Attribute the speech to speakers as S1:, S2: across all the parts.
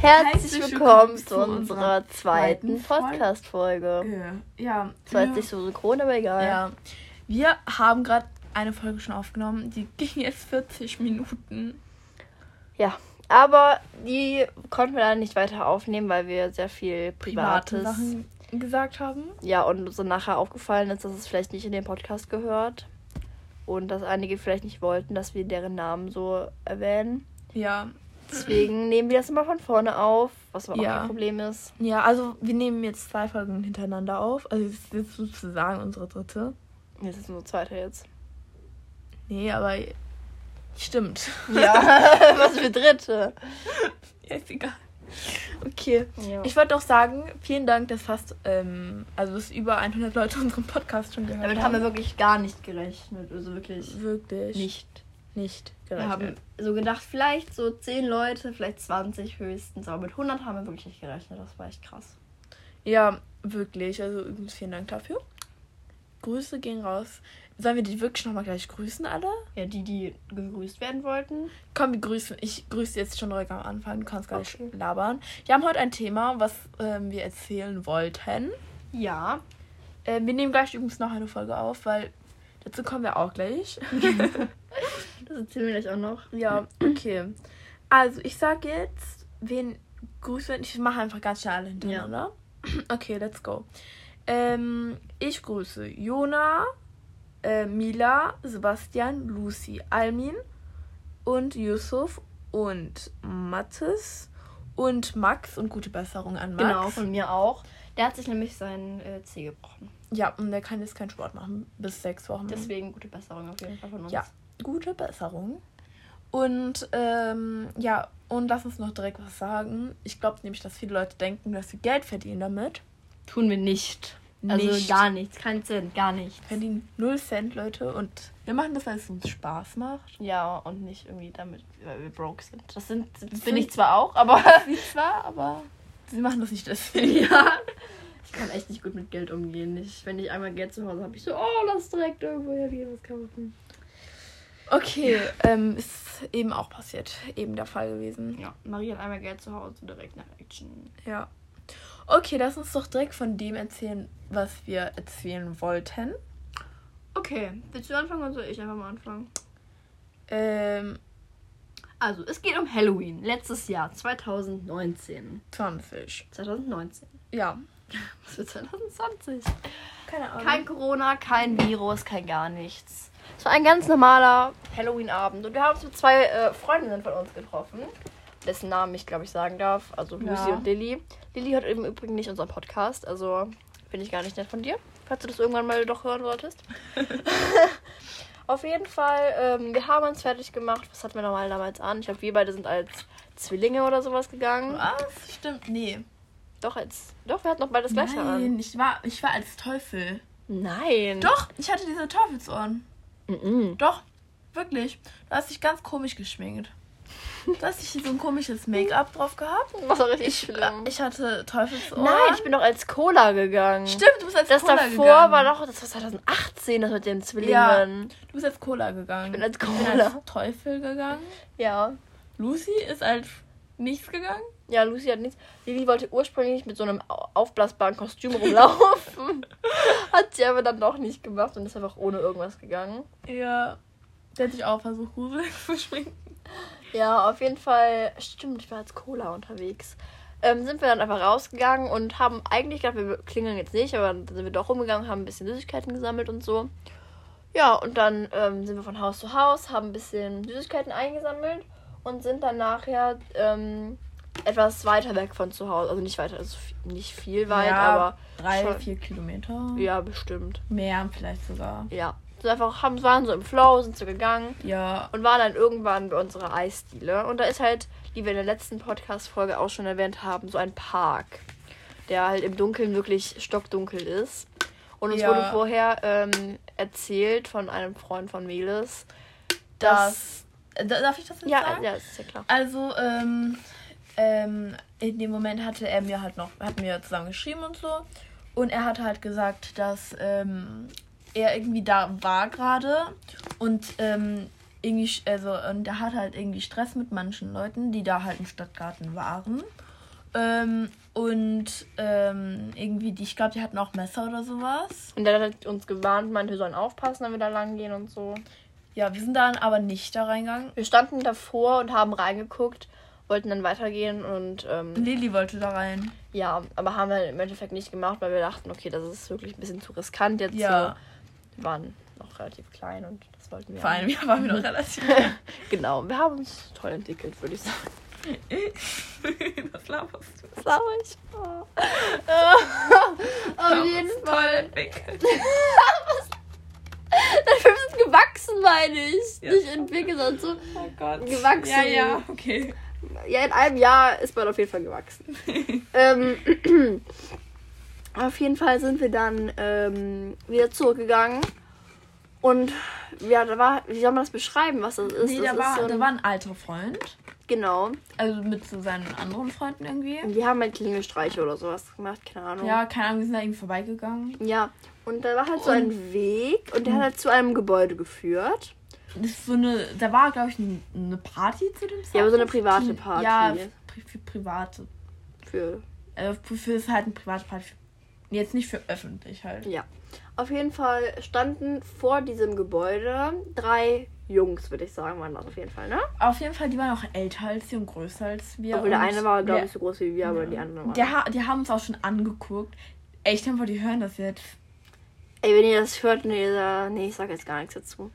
S1: Herzlich willkommen zu unserer zweiten Podcast-Folge.
S2: Ja.
S1: Zwar jetzt nicht so synchron, aber egal.
S2: Ja. Wir haben gerade eine Folge schon aufgenommen. Die ging jetzt 40 Minuten.
S1: Ja, aber die konnten wir dann nicht weiter aufnehmen, weil wir sehr viel
S2: Private
S1: Privates
S2: Sachen gesagt haben.
S1: Ja, und uns dann nachher aufgefallen ist, dass es vielleicht nicht in den Podcast gehört. Und dass einige vielleicht nicht wollten, dass wir deren Namen so erwähnen.
S2: Ja.
S1: Deswegen nehmen wir das immer von vorne auf, was aber
S2: Ja.
S1: auch kein Problem ist.
S2: Ja, also wir nehmen jetzt zwei Folgen hintereinander auf. Also es ist jetzt sozusagen unsere dritte.
S1: Jetzt ist nur zweite jetzt.
S2: Nee, aber stimmt.
S1: Ja, was für dritte.
S2: Ja, ist egal. Okay.
S1: Ja.
S2: Ich wollte auch sagen, vielen Dank, dass fast, ähm, also dass über 100 Leute unseren Podcast schon gehört
S1: Damit haben wir wirklich gar nicht gerechnet. Also wirklich
S2: wirklich
S1: nicht.
S2: nicht
S1: Wir haben so gedacht, vielleicht so 10 Leute, vielleicht 20 höchstens. Aber mit 100 haben wir wirklich nicht gerechnet. Das war echt krass.
S2: Ja, wirklich. Also übrigens vielen Dank dafür. Grüße gehen raus. Sollen wir die wirklich nochmal gleich grüßen, alle?
S1: Ja, die, die gegrüßt werden wollten.
S2: Komm, wir grüßen. Ich grüße jetzt schon direkt am Anfang. Du kannst gar nicht
S1: Okay.
S2: labern. Wir haben heute ein Thema, was ähm, wir erzählen wollten.
S1: Ja.
S2: Äh, wir nehmen gleich übrigens noch eine Folge auf, weil dazu kommen wir auch gleich.
S1: Das erzählen wir gleich auch noch.
S2: Ja, okay. Also, ich sag jetzt, wen grüßen. Ich mache einfach ganz schnell alle hintereinander. Okay, let's go. Ähm, ich grüße Jona, äh, Mila, Sebastian, Lucy, Almin und Yusuf und Mathis und Max und gute Besserung an Max.
S1: Genau, von mir auch. Der hat sich nämlich seinen äh, Zeh gebrochen.
S2: Ja, und der kann jetzt keinen Sport machen bis sechs Wochen.
S1: Deswegen gute Besserung auf jeden Fall von uns.
S2: Ja, gute Besserung. Und ähm, ja, und lass uns noch direkt was sagen. Ich glaube nämlich, dass viele Leute denken, dass wir Geld verdienen damit.
S1: Tun wir nicht. Also
S2: Nicht.
S1: gar nichts. Kein Cent, gar nichts.
S2: Wir verdienen 0 Cent, Leute. Und wir machen das, weil es uns Spaß macht.
S1: Ja, und nicht irgendwie damit, weil wir broke sind. Das sind, das bin
S2: sind-
S1: ich zwar auch, aber.
S2: Sie zwar, aber sie machen das nicht deswegen.
S1: ja. Ich kann echt nicht gut mit Geld umgehen. Ich, wenn ich einmal Geld zu Hause habe, ich so, oh, lass direkt irgendwo hergehen, was kaufen.
S2: Okay, ähm, ist eben auch passiert. Eben der Fall gewesen.
S1: Ja, Marie hat einmal Geld zu Hause, direkt nach Action.
S2: Ja. Okay, lass uns doch direkt von dem erzählen, was wir erzählen wollten.
S1: Okay, willst du anfangen oder soll ich einfach mal anfangen?
S2: Ähm,
S1: Also, es geht um Halloween. Letztes Jahr, 2019.
S2: 20.
S1: 2019.
S2: Ja.
S1: Was für 2020?
S2: Keine Ahnung.
S1: Kein Corona, kein Virus, kein gar nichts. Es war ein ganz normaler Halloween-Abend und wir haben uns mit zwei äh, Freundinnen von uns getroffen, dessen Namen ich glaube ich sagen darf, also Lucy
S2: Ja.
S1: und Lilly. Lilly hört im Übrigen nicht unseren Podcast, also finde ich gar nicht nett von dir, falls du das irgendwann mal doch hören solltest. Auf jeden Fall, ähm, wir haben uns fertig gemacht. Was hatten wir nochmal damals an? Ich glaube, wir beide sind als Zwillinge oder sowas gegangen.
S2: Was? Stimmt, nee.
S1: Doch, als. Doch, wir hatten noch beide das gleiche an.
S2: Nein, ich war, ich war als Teufel.
S1: Nein.
S2: Doch, ich hatte diese Teufelsohren.
S1: Mhm.
S2: Doch, wirklich. Du hast dich ganz komisch geschminkt. Du hast dich so ein komisches Make-up drauf gehabt.
S1: Das war richtig
S2: Ich,
S1: schlimm.
S2: ich hatte Teufelsohren.
S1: Nein, ich bin doch als Cola gegangen.
S2: Stimmt, du bist als
S1: Das
S2: Cola
S1: davor
S2: gegangen.
S1: war doch, das war 2018, das mit den
S2: Ja,
S1: Zwillingen.
S2: du bist als Cola gegangen.
S1: Ich bin als
S2: Ich bin
S1: Cola.
S2: als Teufel gegangen.
S1: Ja.
S2: Lucy ist als nichts gegangen.
S1: Ja, Lucy hat nichts. Lili wollte ursprünglich mit so einem au- aufblasbaren Kostüm rumlaufen. hat sie aber dann doch nicht gemacht und ist einfach ohne irgendwas gegangen.
S2: Ja. Der hat sich auch versucht, gruselig zu schminken.
S1: Ja, auf jeden Fall. Stimmt, ich war als Cola unterwegs. Ähm, sind wir dann einfach rausgegangen und haben eigentlich gedacht, wir klingeln jetzt nicht, aber dann sind wir doch rumgegangen, haben ein bisschen Süßigkeiten gesammelt und so. Ja, und dann ähm, sind wir von Haus zu Haus, haben ein bisschen Süßigkeiten eingesammelt und sind dann nachher ähm, etwas weiter weg von zu Hause. Also nicht weiter, also nicht viel weit,
S2: Ja,
S1: aber
S2: Drei,
S1: schon-
S2: vier Kilometer.
S1: ja, bestimmt.
S2: Mehr vielleicht sogar.
S1: Ja. Sind einfach, haben, waren so im Flow, sind so gegangen
S2: Ja.
S1: und waren dann irgendwann bei unserer Eisdiele. Und da ist halt, wie wir in der letzten Podcast-Folge auch schon erwähnt haben, so ein Park, der halt im Dunkeln wirklich stockdunkel ist. Und uns
S2: Ja.
S1: wurde vorher ähm, erzählt von einem Freund von Melis, dass.
S2: Das. Äh, Darf ich das jetzt
S1: ja,
S2: sagen?
S1: ja, ist ja klar.
S2: Also, ähm, ähm, in dem Moment hatte er mir halt noch, hat mir zusammen geschrieben und so. Und er hat halt gesagt, dass ähm, er irgendwie da war gerade und ähm, irgendwie, also, und er hat halt irgendwie Stress mit manchen Leuten, die da halt im Stadtgarten waren. Ähm, und ähm, irgendwie, die, ich glaube, die hatten auch Messer oder sowas.
S1: Und der hat uns gewarnt, meinte, wir sollen aufpassen, wenn wir da lang gehen und so.
S2: Ja, wir sind dann aber nicht da reingegangen.
S1: Wir standen davor und haben reingeguckt, wollten dann weitergehen und ähm,
S2: Lilly wollte da rein.
S1: ja, aber haben wir im Endeffekt nicht gemacht, weil wir dachten, okay, das ist wirklich ein bisschen zu riskant jetzt.
S2: Ja.
S1: So. Wir waren noch relativ klein und das wollten wir.
S2: Vor allem, ja, waren wir noch relativ.
S1: genau, wir haben uns toll entwickelt, würde ich sagen.
S2: Was laberst du?
S1: Das war ich. Oh. Auf jeden
S2: Toll
S1: Fall.
S2: entwickelt.
S1: Wir sind gewachsen, meine ich.
S2: Ja.
S1: Nicht entwickelt, sondern so.
S2: Oh Gott.
S1: Gewachsen.
S2: Ja, ja, okay.
S1: Ja, in einem Jahr ist man auf jeden Fall gewachsen. ähm, auf jeden Fall sind wir dann ähm, wieder zurückgegangen. Und ja, da war, wie soll man das beschreiben, was das ist?
S2: Nee,
S1: das
S2: da war,
S1: so
S2: da
S1: ein,
S2: war ein alter Freund.
S1: Genau.
S2: Also mit so seinen anderen Freunden irgendwie.
S1: Und die haben halt Klingelstreiche oder sowas gemacht, keine Ahnung.
S2: Ja, keine Ahnung, wir sind da irgendwie vorbeigegangen.
S1: Ja. Und da war halt so ein Weg und der hat halt zu einem Gebäude geführt.
S2: So eine, da war, glaube ich, eine, Party zu dem Zeitpunkt.
S1: Ja, aber so eine private Party.
S2: Ja, für, für private.
S1: Für
S2: Äh, für, ist halt eine private Party. Jetzt nicht für öffentlich halt.
S1: Ja. Auf jeden Fall standen vor diesem Gebäude drei Jungs, würde ich sagen, waren das auf jeden Fall, ne?
S2: Auf jeden Fall, die waren auch älter als wir und größer als wir.
S1: Obwohl der eine war, glaube ich, so groß wie wir, aber die anderen waren.
S2: Der, die haben uns auch schon angeguckt. Ich denke, die hören das jetzt.
S1: Ey, wenn ihr das hört, nee, nee ich sag jetzt gar nichts dazu.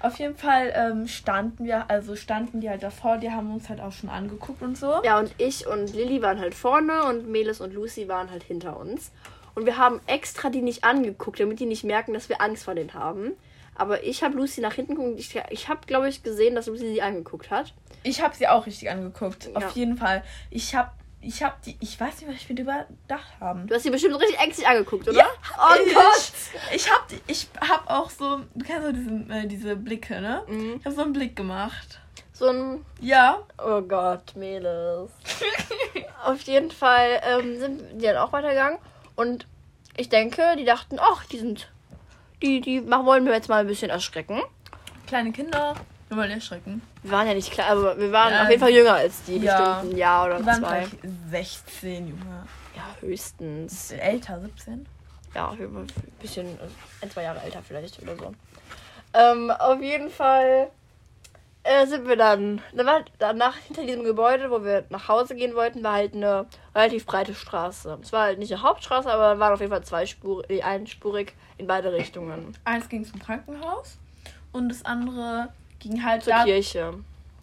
S2: Auf jeden Fall ähm, standen wir, also standen die halt davor, die haben uns halt auch schon angeguckt und so.
S1: Ja, und ich und Lilly waren halt vorne und Melis und Lucy waren halt hinter uns. Und wir haben extra die nicht angeguckt, damit die nicht merken, dass wir Angst vor denen haben. Aber ich habe Lucy nach hinten geguckt. Ich, ich habe, glaube ich, gesehen, dass Lucy sie angeguckt hat.
S2: Ich habe sie auch richtig angeguckt.
S1: Ja.
S2: Auf jeden Fall. Ich habe ich habe die, ich weiß nicht, was ich mir überdacht haben.
S1: Du hast sie bestimmt richtig ängstlich angeguckt, oder?
S2: Ja,
S1: Oh
S2: ich,
S1: Gott!
S2: Ich habe ich hab auch so, du kennst so diesen, äh, diese Blicke, ne?
S1: Mhm.
S2: Ich habe so einen Blick gemacht.
S1: So ein
S2: Ja.
S1: Oh Gott, Mädels. Auf jeden Fall ähm, sind die dann auch weitergegangen. Und ich denke, die dachten, ach, die sind. Die, die machen, wollen wir jetzt mal ein bisschen erschrecken.
S2: Kleine Kinder, wir wollen erschrecken.
S1: Wir waren ja nicht klar, aber wir waren
S2: Ja,
S1: auf jeden Fall jünger als die.
S2: ja.
S1: Bestimmt ein Jahr oder
S2: Die waren
S1: zwei.
S2: gleich 16, Junge.
S1: Ja, höchstens.
S2: Älter, 17.
S1: Ja, ein bisschen, äh, ein, zwei Jahre älter vielleicht oder so. Ähm, auf jeden Fall äh, sind wir dann, danach hinter diesem Gebäude, wo wir nach Hause gehen wollten, war halt eine relativ breite Straße. Es war halt nicht eine Hauptstraße, aber waren auf jeden Fall zweispurig, äh, einspurig in beide Richtungen.
S2: Eins ging zum Krankenhaus und das andere ging halt
S1: Zur
S2: da.
S1: Kirche.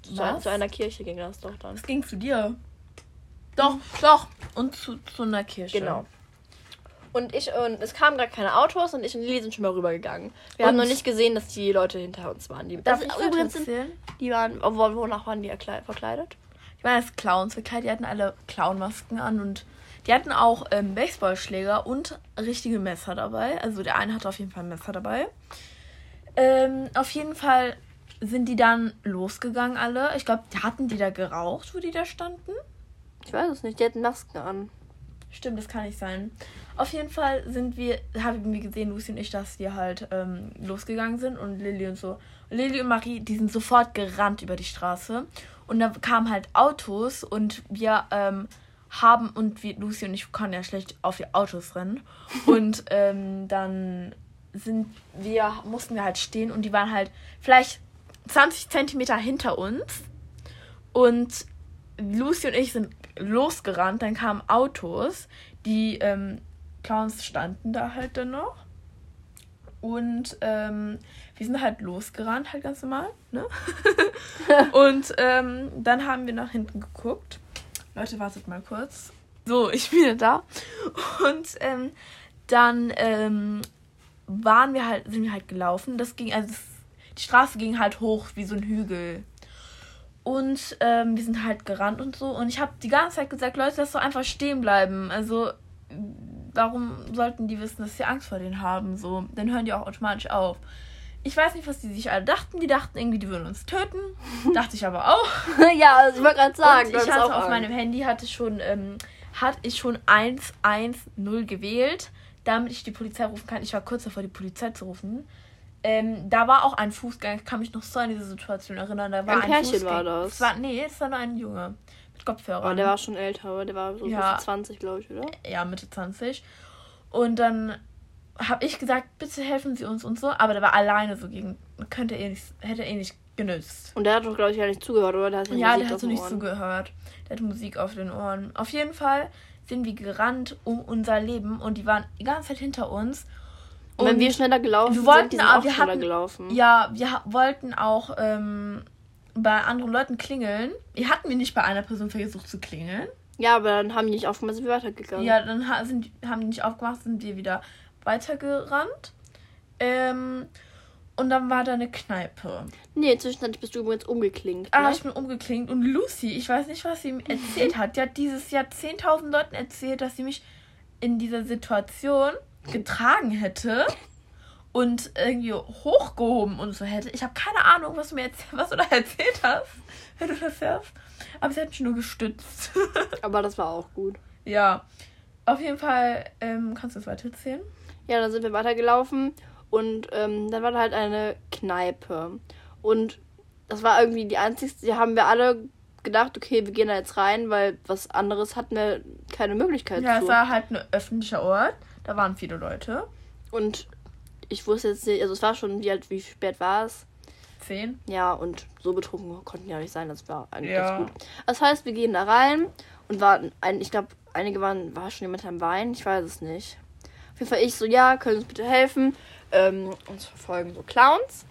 S1: Zu,
S2: Was?
S1: zu einer Kirche ging das doch dann.
S2: Es ging zu dir. Doch, doch. Und zu, zu einer Kirche.
S1: Genau. Und ich und es kamen gerade keine Autos und ich und Lili sind schon mal rübergegangen. Wir haben
S2: Und-
S1: noch nicht gesehen, dass die Leute hinter uns waren. Die,
S2: Darf
S1: das,
S2: ich
S1: übrigens
S2: erzählen?
S1: Die waren, obwohl, wonach waren die erkle- verkleidet?
S2: Ich meine, als Clowns verkleidet, die hatten alle Clownmasken an und die hatten auch ähm, Baseballschläger und richtige Messer dabei. Also der eine hatte auf jeden Fall ein Messer dabei. Ähm, auf jeden Fall sind die dann losgegangen alle. Ich glaube, hatten die da geraucht, wo die da standen?
S1: Ich weiß es nicht, die hatten Masken an.
S2: Stimmt, das kann nicht sein. Auf jeden Fall sind wir, haben wir gesehen, Lucy und ich, dass wir halt ähm, losgegangen sind und Lilly und so. Lilly und Marie, die sind sofort gerannt über die Straße. Und da kamen halt Autos und wir ähm, haben, und wir, Lucy und ich konnten ja schlecht auf die Autos rennen. Und ähm, dann sind wir, mussten wir halt stehen und die waren halt vielleicht 20 Zentimeter hinter uns. Und Lucy und ich sind losgerannt, dann kamen Autos, die ähm, Clowns standen da halt dann noch. Und ähm, wir sind halt losgerannt, halt ganz normal, ne? und ähm, dann haben wir nach hinten geguckt. Leute, wartet mal kurz. So, ich bin da. Und ähm, dann ähm, waren wir halt, sind wir halt gelaufen. Das ging, also es, die Straße ging halt hoch wie so ein Hügel. Und ähm, wir sind halt gerannt und so. Und ich habe die ganze Zeit gesagt, Leute, lass doch einfach stehen bleiben. Also, warum sollten die wissen, dass wir Angst vor denen haben? So, dann hören die auch automatisch auf. Ich weiß nicht, was die sich alle dachten. Die dachten irgendwie, die würden uns töten. Dachte ich aber auch.
S1: ja, also ich wollte gerade sagen,
S2: und ich hatte auf
S1: Angst.
S2: meinem Handy hatte schon, ähm, hatte ich schon 110 gewählt, damit ich die Polizei rufen kann. Ich war kurz davor, die Polizei zu rufen. Ähm, da war auch ein Fußgänger, ich kann mich noch so an diese Situation erinnern. Da war
S1: Ein
S2: ein,
S1: Pärchen
S2: Fußgänger.
S1: war das.
S2: Es war, nee, es war nur ein Junge. Mit Kopfhörer.
S1: Aber der war schon älter, aber der war so
S2: Ja.
S1: Mitte 20, glaube ich, oder?
S2: ja, Mitte 20. Und dann habe ich gesagt, bitte helfen Sie uns und so. Aber der war alleine so gegen, könnte eh nicht, hätte eh nicht genützt.
S1: Und der hat doch, glaube ich, gar nicht zugehört, oder? Der hat
S2: Ja,
S1: Musik
S2: der hat so nicht zugehört. Der hat Musik auf den Ohren. Auf jeden Fall sind wir gerannt um unser Leben und die waren die ganze Zeit hinter uns.
S1: Und wenn wir schneller gelaufen
S2: wir
S1: sind,
S2: wollten
S1: sind
S2: auch- wir
S1: schneller
S2: hatten-
S1: gelaufen.
S2: Ja, wir wollten auch ähm, bei anderen Leuten klingeln. Wir hatten wir nicht bei einer Person versucht zu klingeln.
S1: Ja, aber dann haben die nicht aufgemacht, sind wir weitergegangen.
S2: Ja, dann ha sind, haben die nicht aufgemacht, sind wir wieder weitergerannt. Ähm, und dann war da eine Kneipe.
S1: Nee, zwischendurch bist du übrigens umgeklingt.
S2: Ah,
S1: ne?
S2: ich bin umgeklingt. Und Lucy, ich weiß nicht, was sie ihm erzählt hat. Die hat dieses Jahr 10.000 Leuten erzählt, dass sie mich in dieser Situation getragen hätte und irgendwie hochgehoben und so hätte. Ich habe keine Ahnung, was du mir erzählt, was du da erzählt hast, wenn du das hörst. Aber sie hat mich nur gestützt.
S1: Aber das war auch gut.
S2: ja. Auf jeden Fall, ähm, kannst du es weitererzählen?
S1: Ja, dann sind wir weitergelaufen und ähm, dann war da halt eine Kneipe. Und das war irgendwie die einzigste, die haben wir alle gedacht, okay, wir gehen da jetzt rein, weil was anderes hatten wir keine Möglichkeit
S2: Ja,
S1: zu.
S2: es war halt ein öffentlicher Ort. Da waren viele Leute.
S1: Und ich wusste jetzt nicht, also es war schon, wie, halt, wie spät war es?
S2: Zehn.
S1: Ja, und so betrunken konnten ja nicht sein, das war eigentlich
S2: Ja.
S1: ganz gut. Das heißt, wir gehen da rein und warten, ein, ich glaube, einige waren, war schon jemand am Wein, ich weiß es nicht. Auf jeden Fall ich so, ja, können Sie uns bitte helfen? Ähm, uns verfolgen so Clowns.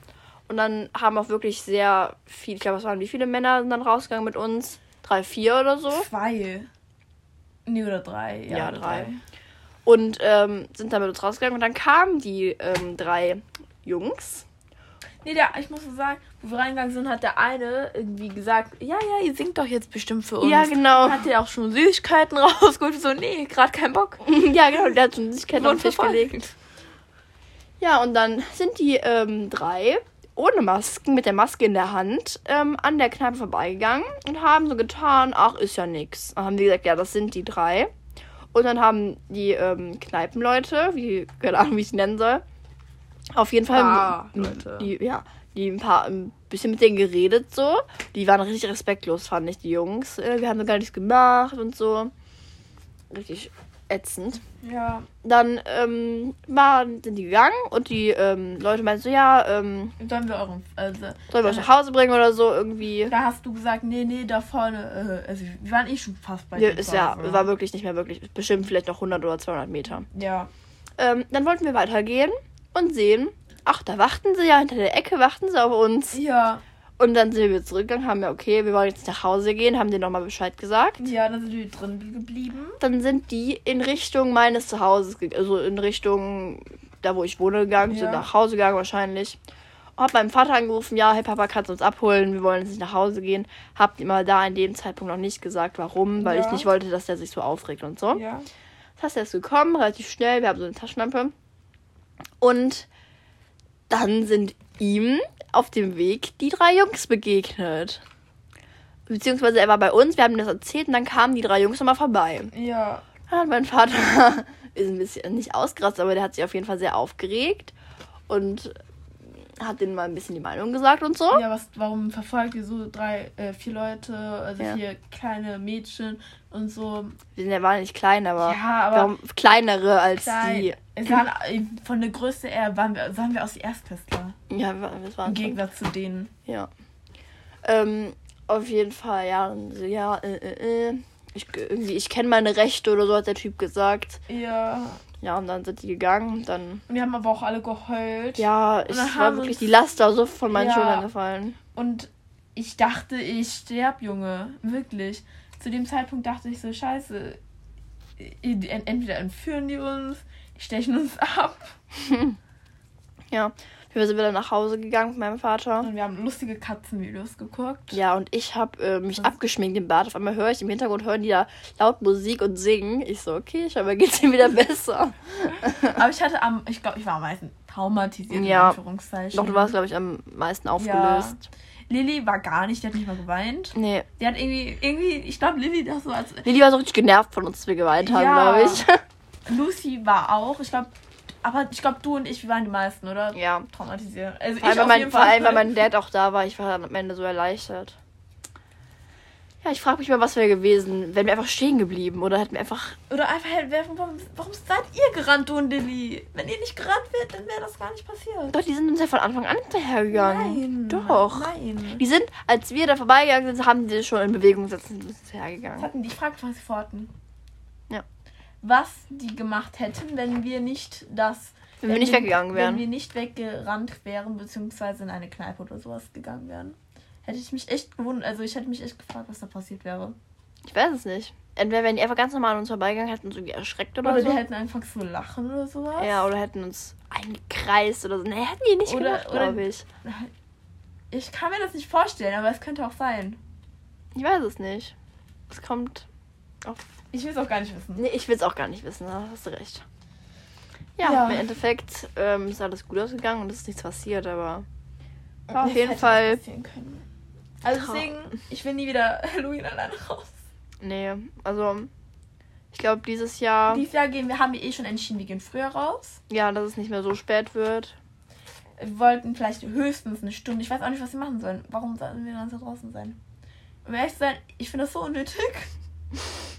S1: Und dann haben auch wirklich sehr viel, ich glaube, es waren wie viele Männer sind dann rausgegangen mit uns? Drei, vier oder so.
S2: Zwei. Nee, oder drei. Ja,
S1: Ja,
S2: oder
S1: drei. Und ähm, sind dann mit uns rausgegangen und dann kamen die ähm, drei Jungs.
S2: Nee, der, ich muss so sagen, wo wir reingegangen sind, hat der eine irgendwie gesagt, ja, ja, ihr singt doch jetzt bestimmt für uns.
S1: Ja, genau.
S2: Dann hat der auch schon Süßigkeiten rausgeholt. So, nee, gerade keinen Bock.
S1: ja, genau, der hat schon sich auf den Tisch
S2: verfolgt.
S1: gelegt. Ja, und dann sind die ähm, drei ohne Masken, mit der Maske in der Hand, ähm, an der Kneipe vorbeigegangen und haben so getan, ach, ist ja nix. Dann haben die gesagt, ja, das sind die drei. Und dann haben die ähm, Kneipenleute, wie, keine Ahnung, wie ich sie nennen soll, auf jeden Fall
S2: Ah,
S1: die, ja, die ein paar ein bisschen mit denen geredet so. Die waren richtig respektlos, fand ich, die Jungs. Äh, wir haben so gar nichts gemacht und so. Richtig ätzend
S2: Ja,
S1: dann ähm, waren, sind die gegangen und die ähm, Leute meinten so, ja, ähm,
S2: sollen wir euren, also,
S1: sollen wir euch nach Hause bringen oder so irgendwie.
S2: da hast du gesagt, nee, nee, da vorne, äh, also, wir waren eh schon fast bei
S1: Ja,
S2: dir
S1: ist ja,
S2: Hause.
S1: war wirklich nicht mehr wirklich, bestimmt vielleicht noch 100 oder 200 Meter.
S2: Ja,
S1: Ähm, dann wollten wir weitergehen und sehen, ach, da warten sie ja, hinter der Ecke warten sie auf uns.
S2: ja,
S1: Und dann sind wir zurückgegangen, haben ja, okay, wir wollen jetzt nach Hause gehen, haben denen nochmal Bescheid gesagt.
S2: ja, dann sind wir drin geblieben.
S1: Dann sind die in Richtung meines Zuhauses, also in Richtung da, wo ich wohne, gegangen,
S2: Ja.
S1: sind nach Hause gegangen wahrscheinlich. Hab meinen Vater angerufen, ja, hey Papa, kannst du uns abholen? Wir wollen jetzt nicht nach Hause gehen. Hab ihm aber da in dem Zeitpunkt noch nicht gesagt, warum, weil ich
S2: Ja.
S1: nicht wollte, dass der sich so aufregt und so.
S2: Ja.
S1: Das heißt, er ist gekommen, relativ schnell, wir haben so eine Taschenlampe. Und dann sind ihm auf dem Weg die drei Jungs begegnet. Beziehungsweise er war bei uns, wir haben das erzählt und dann kamen die drei Jungs nochmal vorbei.
S2: Ja.
S1: Dann hat mein Vater ist ein bisschen nicht ausgerastet, aber der hat sich auf jeden Fall sehr aufgeregt und hat denen mal ein bisschen die Meinung gesagt und so.
S2: Ja, was, warum verfolgt ihr so drei, äh, vier Leute, also
S1: Ja.
S2: vier kleine Mädchen und so?
S1: Wir sind ja waren nicht klein, aber,
S2: Ja, aber
S1: warum kleinere als
S2: klein.
S1: die.
S2: Es waren, äh, von der Größe her waren wir, sahen wir aus die Erstklässler.
S1: Ja, das waren
S2: Im Gegensatz zu denen.
S1: Ja. Ähm, auf jeden Fall, ja, ja, äh, äh, äh. Ich, irgendwie, ich kenne meine Rechte oder so, hat der Typ gesagt.
S2: Ja.
S1: Ja, und dann sind die gegangen. und Dann,
S2: wir haben aber auch alle geheult.
S1: ja, ich
S2: dann
S1: war wirklich die Last da so von meinen
S2: Ja.
S1: Schultern gefallen.
S2: Und ich dachte, ich sterb, Junge. Wirklich. Zu dem Zeitpunkt dachte ich so, scheiße. i- Entweder entführen die uns, stechen uns ab.
S1: Ja. Wir sind wieder nach Hause gegangen mit meinem Vater.
S2: Und wir haben lustige Katzenvideos geguckt.
S1: Ja, und ich habe äh, mich abgeschminkt im Bad. Auf einmal höre ich im Hintergrund, hören die da laut Musik und singen. Ich so, okay, scheinbar geht's ihm wieder besser.
S2: Aber ich hatte am, ich glaube, ich war am meisten traumatisiert,
S1: Ja.
S2: in Anführungszeichen.
S1: Doch, du warst, glaube ich, am meisten aufgelöst.
S2: Lilly war gar nicht, die hat nicht mal geweint.
S1: Nee.
S2: Die hat irgendwie, irgendwie, ich glaube, Lilly das so als.
S1: Lili war so richtig genervt von uns, dass wir geweint haben,
S2: Ja.
S1: glaube ich.
S2: Lucy war auch, ich glaube, aber ich glaube, du und ich, wir waren die meisten, oder?
S1: ja.
S2: Traumatisiert. Also
S1: Vor allem,
S2: ich
S1: weil
S2: auf
S1: mein, vor allem, weil mein Dad auch da war. Ich war am Ende so erleichtert. Ja, ich frage mich mal, was wäre gewesen. Wären wir einfach stehen geblieben oder hätten wir einfach.
S2: Oder einfach werfen, warum, warum seid ihr gerannt, du und Lilly? Wenn ihr nicht gerannt wärt, dann wäre das gar nicht passiert.
S1: Doch, die sind uns ja von Anfang an hinterhergegangen.
S2: Nein.
S1: Doch.
S2: Nein.
S1: Die sind, als wir da vorbeigegangen sind, haben die schon in Bewegung gesetzt und sind uns
S2: Was
S1: hinterhergegangen.
S2: hatten die? Ich frage was sie vorhatten. Was die gemacht hätten, wenn wir nicht das.
S1: Wenn wir nicht weggegangen
S2: Wenn
S1: wären.
S2: wir nicht weggerannt wären, beziehungsweise in eine Kneipe oder sowas gegangen wären. Hätte ich mich echt gewundert. Also ich hätte mich echt gefragt, was da passiert wäre.
S1: Ich weiß es nicht. Entweder wären die einfach ganz normal an uns vorbeigegangen, hätten uns irgendwie erschreckt oder,
S2: Oder
S1: so.
S2: die hätten einfach so lachen oder sowas.
S1: ja, oder hätten uns eingekreist oder so. Nee, hätten die nicht
S2: Oder-
S1: gemacht,
S2: oder-
S1: glaube ich.
S2: Ich kann mir das nicht vorstellen, aber es könnte auch sein.
S1: Ich weiß es nicht. Es kommt auf.
S2: Ich will es auch gar nicht wissen.
S1: Nee, ich will es auch gar nicht wissen, da hast du recht. Ja,
S2: Ja.
S1: im Endeffekt ähm, ist alles gut ausgegangen und es ist nichts passiert, aber. Ja, auf jeden Fall.
S2: Also deswegen, ich will nie wieder Halloween alleine raus.
S1: Nee, also. Ich glaube, dieses Jahr.
S2: Dieses Jahr gehen wir, haben wir eh schon entschieden, wir gehen früher raus.
S1: Ja, dass es nicht mehr so spät wird.
S2: Wir wollten vielleicht höchstens eine Stunde. Ich weiß auch nicht, was wir machen sollen. Warum sollen wir dann so draußen sein? Um ehrlich zu sein, ich finde das so unnötig.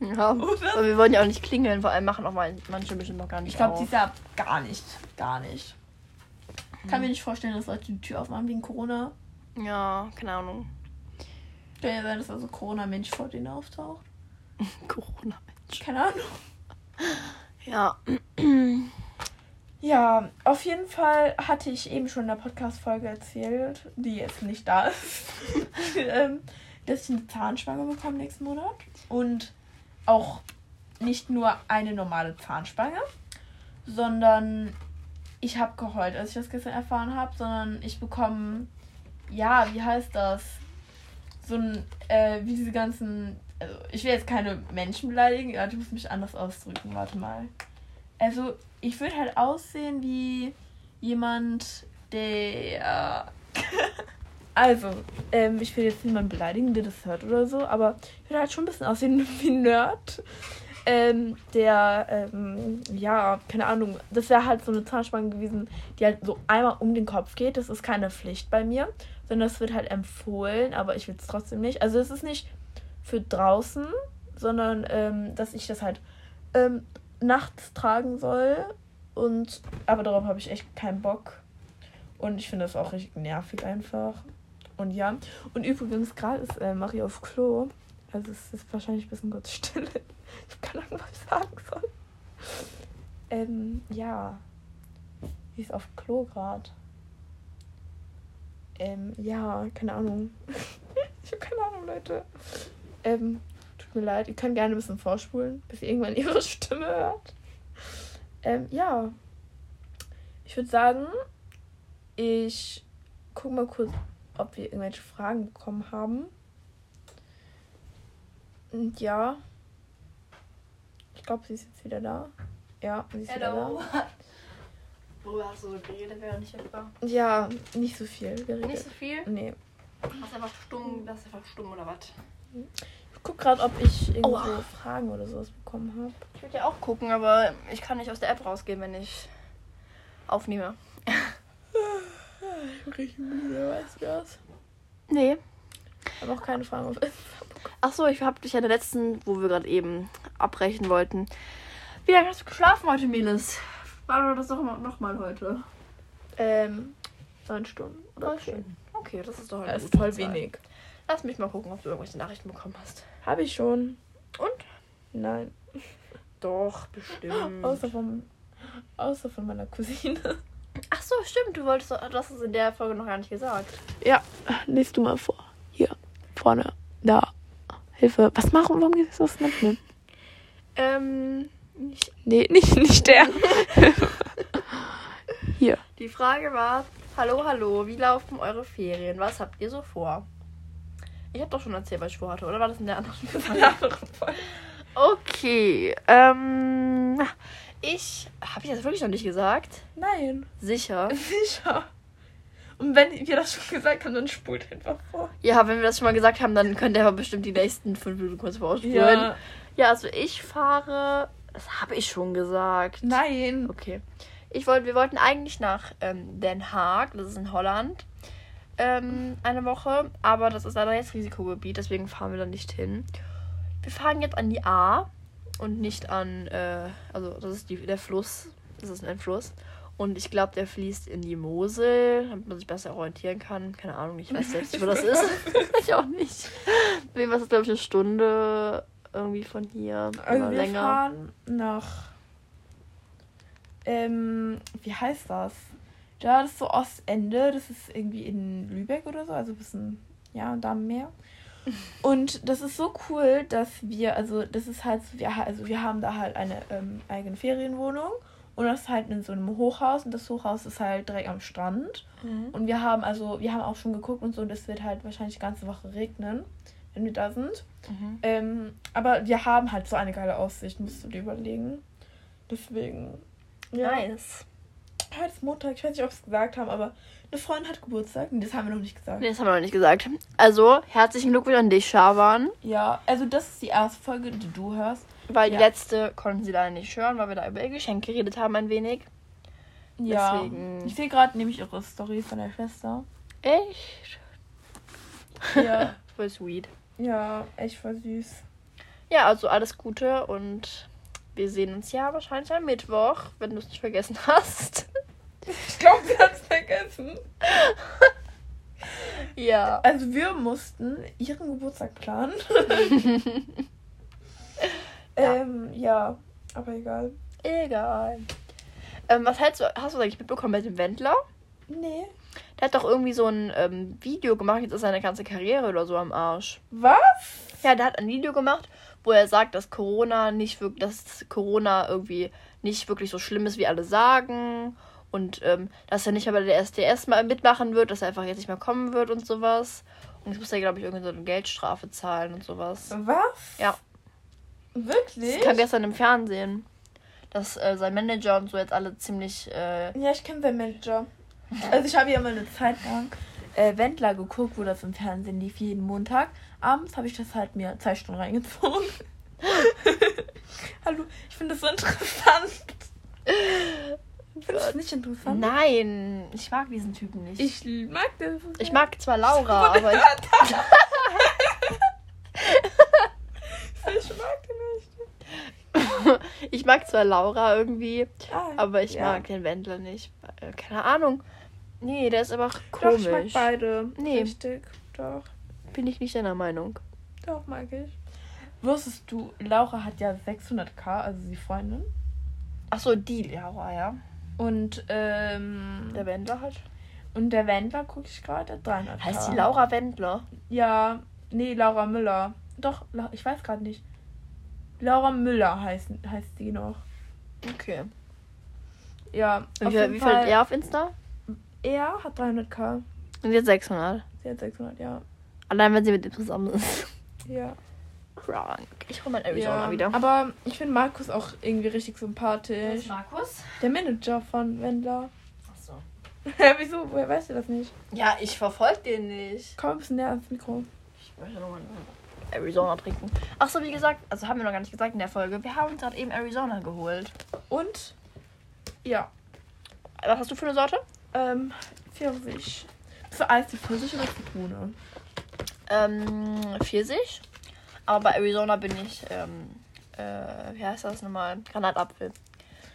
S1: Ja.
S2: Oder?
S1: Aber wir wollen ja auch nicht klingeln, vor allem machen auch mal manche bestimmt noch gar nicht.
S2: Ich glaube, Jahr gar nicht. Gar nicht. Kann mir nicht vorstellen, dass Leute die Tür aufmachen wegen Corona.
S1: Ja, keine Ahnung.
S2: Kann ja sein, dass da so Corona-Mensch vor denen auftaucht.
S1: Corona.
S2: Keine Ahnung.
S1: Ja.
S2: Ja, auf jeden Fall hatte ich eben schon in der Podcast-Folge erzählt, die jetzt nicht da ist, ähm, dass ich eine Zahnspange bekomme nächsten Monat. Und auch nicht nur eine normale Zahnspange, sondern ich habe geheult, als ich das gestern erfahren habe, sondern ich bekomme, ja, wie heißt das? So ein, äh, wie diese ganzen, also ich will jetzt keine Menschen beleidigen, ja, ich muss mich anders ausdrücken, warte mal. Also, ich würde halt aussehen wie jemand, der. also, ähm, ich will jetzt niemanden beleidigen, der das hört oder so, aber ich würde halt schon ein bisschen aussehen wie ein Nerd. Ähm, der, ähm, ja, keine Ahnung, das wäre halt so eine Zahnspange gewesen, die halt so einmal um den Kopf geht. Das ist keine Pflicht bei mir, sondern das wird halt empfohlen, aber ich will es trotzdem nicht. Also, es ist nicht für draußen, sondern ähm, dass ich das halt ähm, nachts tragen soll. Und aber darauf habe ich echt keinen Bock. Und ich finde das auch richtig nervig einfach. Und ja. Und übrigens, gerade ist äh, Marie auf Klo. Also es ist wahrscheinlich ein bisschen kurz Stille. Ich keine Ahnung, was ich sagen soll. Ähm, ja. Sie ist auf Klo gerade. Ähm, ja, keine Ahnung. ich habe keine Ahnung, Leute. Ähm, tut mir leid. Ihr könnt gerne ein bisschen vorspulen, bis ihr irgendwann ihre Stimme hört. Ähm, ja. Ich würde sagen, ich gucke mal kurz, ob wir irgendwelche Fragen bekommen haben. Und ja. Ich glaube, sie ist jetzt wieder da. Ja, sie ist wieder da.
S1: Worüber hast du so geredet, während ich weg war?
S2: Ja, nicht so viel geredet.
S1: Nicht so viel?
S2: Nee.
S1: Hast einfach stumm, das einfach stumm oder was?
S2: Ich guck gerade, ob ich irgendwo
S1: Aua.
S2: Fragen oder sowas bekommen habe.
S1: Ich würde ja auch gucken, aber ich kann nicht aus der App rausgehen, wenn ich aufnehme.
S2: Richtig müde, weißt du das?
S1: Nee.
S2: Habe auch keine Fragen auf Instagram bekommen.
S1: Ach so, ich habe dich ja in der letzten, wo wir gerade eben abbrechen wollten. Wie lange hast du geschlafen heute, Melis? War das doch noch, noch mal heute?
S2: Ähm, neun Stunden oder zehn.
S1: schön. Okay, das ist doch eine
S2: Das ist voll
S1: Zahl.
S2: wenig.
S1: Lass mich mal gucken, ob du irgendwelche Nachrichten bekommen hast.
S2: Habe ich schon.
S1: Und?
S2: Nein.
S1: Doch, bestimmt.
S2: Außer vom, außer von meiner Cousine.
S1: Ach so, stimmt. Du wolltest, du hast es in der Folge noch gar nicht gesagt.
S2: Ja, liest du mal vor. Hier, vorne, da. Hilfe. Was machen? Warum geht das so schnell?
S1: Ähm, ich,
S2: Nee, nicht, nicht der. Hier.
S1: die Frage war: Hallo, hallo, wie laufen eure Ferien? Was habt ihr so vor? Ich habe doch schon erzählt, was ich vorhatte, oder war das in der anderen Folge? Okay, ähm, ich habe ich das wirklich noch nicht gesagt?
S2: Nein.
S1: Sicher.
S2: Sicher. Und wenn wir das schon gesagt haben, dann spult einfach vor.
S1: Ja, wenn wir das schon mal gesagt haben, dann könnt ihr aber bestimmt die nächsten fünf Minuten kurz vorspulen. Ja, also ich fahre. Das habe ich schon gesagt.
S2: Nein.
S1: Okay. Ich wollte, wir wollten eigentlich nach ähm, Den Haag, das ist in Holland. ähm, eine Woche, aber das ist leider jetzt Risikogebiet, deswegen fahren wir da nicht hin. Wir fahren jetzt an die A und nicht an, äh, also das ist die, der Fluss, das ist ein Fluss. Und ich glaube, der fließt in die Mosel, damit man sich besser orientieren kann. Keine Ahnung, ich weiß selbst nicht, wo das ist. ich auch nicht. Wem was ist, glaube ich, eine Stunde irgendwie von hier.
S2: Also
S1: oder
S2: wir
S1: länger.
S2: fahren nach. Ähm, wie heißt das? Ja, das ist so Ostende. Das ist irgendwie in Lübeck oder so, also ein bisschen, ja, da am Meer. Und das ist so cool, dass wir, also das ist halt, so- wir, also wir haben da halt eine ähm, eigene Ferienwohnung und das ist halt in so einem Hochhaus und das Hochhaus ist halt direkt am Strand.
S1: Mhm.
S2: Und wir haben also, wir haben auch schon geguckt und so, und es wird halt wahrscheinlich die ganze Woche regnen, wenn wir da sind.
S1: Mhm.
S2: Ähm, aber wir haben halt so eine geile Aussicht, musst du dir überlegen. Deswegen. Ja.
S1: Nice.
S2: Heute ist Montag, ich weiß nicht, ob wir es gesagt haben, aber eine Freundin hat Geburtstag. Nee, das haben wir noch nicht gesagt.
S1: Nee, das haben wir noch nicht gesagt. Also, herzlichen Glückwunsch an dich, Shawan.
S2: Ja, also das ist die erste Folge, die du hörst.
S1: Weil die
S2: Ja.
S1: letzte konnten sie leider nicht hören, weil wir da über ihr Geschenk geredet haben ein wenig.
S2: Ja.
S1: Deswegen-
S2: Ich sehe gerade nämlich ihre Story von der Schwester.
S1: Echt?
S2: Ja.
S1: Voll sweet.
S2: ja, echt voll süß.
S1: Ja, also alles Gute und wir sehen uns ja wahrscheinlich am Mittwoch, wenn du es nicht vergessen hast.
S2: Ich glaube, sie hat es vergessen.
S1: Ja.
S2: Also wir mussten ihren Geburtstag planen. ähm, ja, aber egal.
S1: Egal. Ähm, was hältst du, hast du eigentlich mitbekommen mit dem Wendler?
S2: Nee.
S1: Der hat doch irgendwie so ein ähm, Video gemacht, jetzt ist seine ganze Karriere oder so am Arsch.
S2: Was?
S1: Ja, der hat ein Video gemacht, wo er sagt, dass Corona nicht wirklich, dass Corona irgendwie nicht wirklich so schlimm ist, wie alle sagen. Und ähm, dass er nicht mehr bei der SDS mal mitmachen wird, dass er einfach jetzt nicht mehr kommen wird und sowas. Und jetzt muss er, glaube ich, irgendwie so eine Geldstrafe zahlen und sowas.
S2: Was?
S1: Ja.
S2: Wirklich?
S1: Das kam gestern im Fernsehen. Dass äh, sein Manager und so jetzt alle ziemlich. Äh,
S2: Ja, ich kenne seinen Manager. Also ich habe ja mal eine Zeit lang äh, Wendler geguckt, wo das im Fernsehen lief, jeden Montag. Abends habe ich das halt mir zwei Stunden reingezogen. Hallo, ich finde das so interessant. Findest du nicht interessant?
S1: nein, ich mag diesen Typen nicht. Ich,
S2: mag das.
S1: ich mag zwar Laura, aber ich,
S2: Ich mag den nicht.
S1: ich mag zwar Laura irgendwie,
S2: Ah,
S1: aber ich
S2: ja.
S1: mag den Wendler nicht. Äh, Keine Ahnung. Nee, der ist einfach
S2: Doch,
S1: komisch.
S2: ich mag beide.
S1: Nee.
S2: Richtig. Doch.
S1: Bin ich nicht deiner Meinung.
S2: Doch, mag ich. Wusstest du, Laura hat ja 600k, also die Freundin.
S1: Achso, die Laura, ja.
S2: Und, ähm,
S1: Der Wendler hat.
S2: und der Wendler, gucke ich gerade, hat 300k.
S1: Heißt die Laura Wendler?
S2: Ja, nee, Laura Müller. Doch, ich weiß gerade nicht. Laura Müller heißt, heißt die noch.
S1: Okay.
S2: Ja,
S1: Wie wie viel hat er auf Insta?
S2: er hat 300k.
S1: Und jetzt 600.
S2: Sie hat 600, ja.
S1: Allein wenn sie mit ihm zusammen ist.
S2: Ja.
S1: Krank. Ich hol mein Arizona
S2: ja.
S1: wieder.
S2: Aber ich finde Markus auch irgendwie richtig sympathisch.
S1: Markus?
S2: Der Manager von Wendler.
S1: Achso.
S2: Wieso? Woher weißt du das nicht?
S1: Ja, ich verfolge den nicht.
S2: Komm ein bisschen näher ans Mikro.
S1: Ich möchte nochmal Arizona trinken. Achso, wie gesagt, also haben wir noch gar nicht gesagt in der Folge. Wir haben uns gerade eben Arizona geholt.
S2: Und? Ja.
S1: Was hast du für eine Sorte?
S2: Ähm, Pfirsich. Für Eis die Pfirsich oder Zitrone?
S1: Ähm, Pfirsich. Aber bei Arizona bin ich, ähm, äh, wie heißt das nochmal? Granatapfel.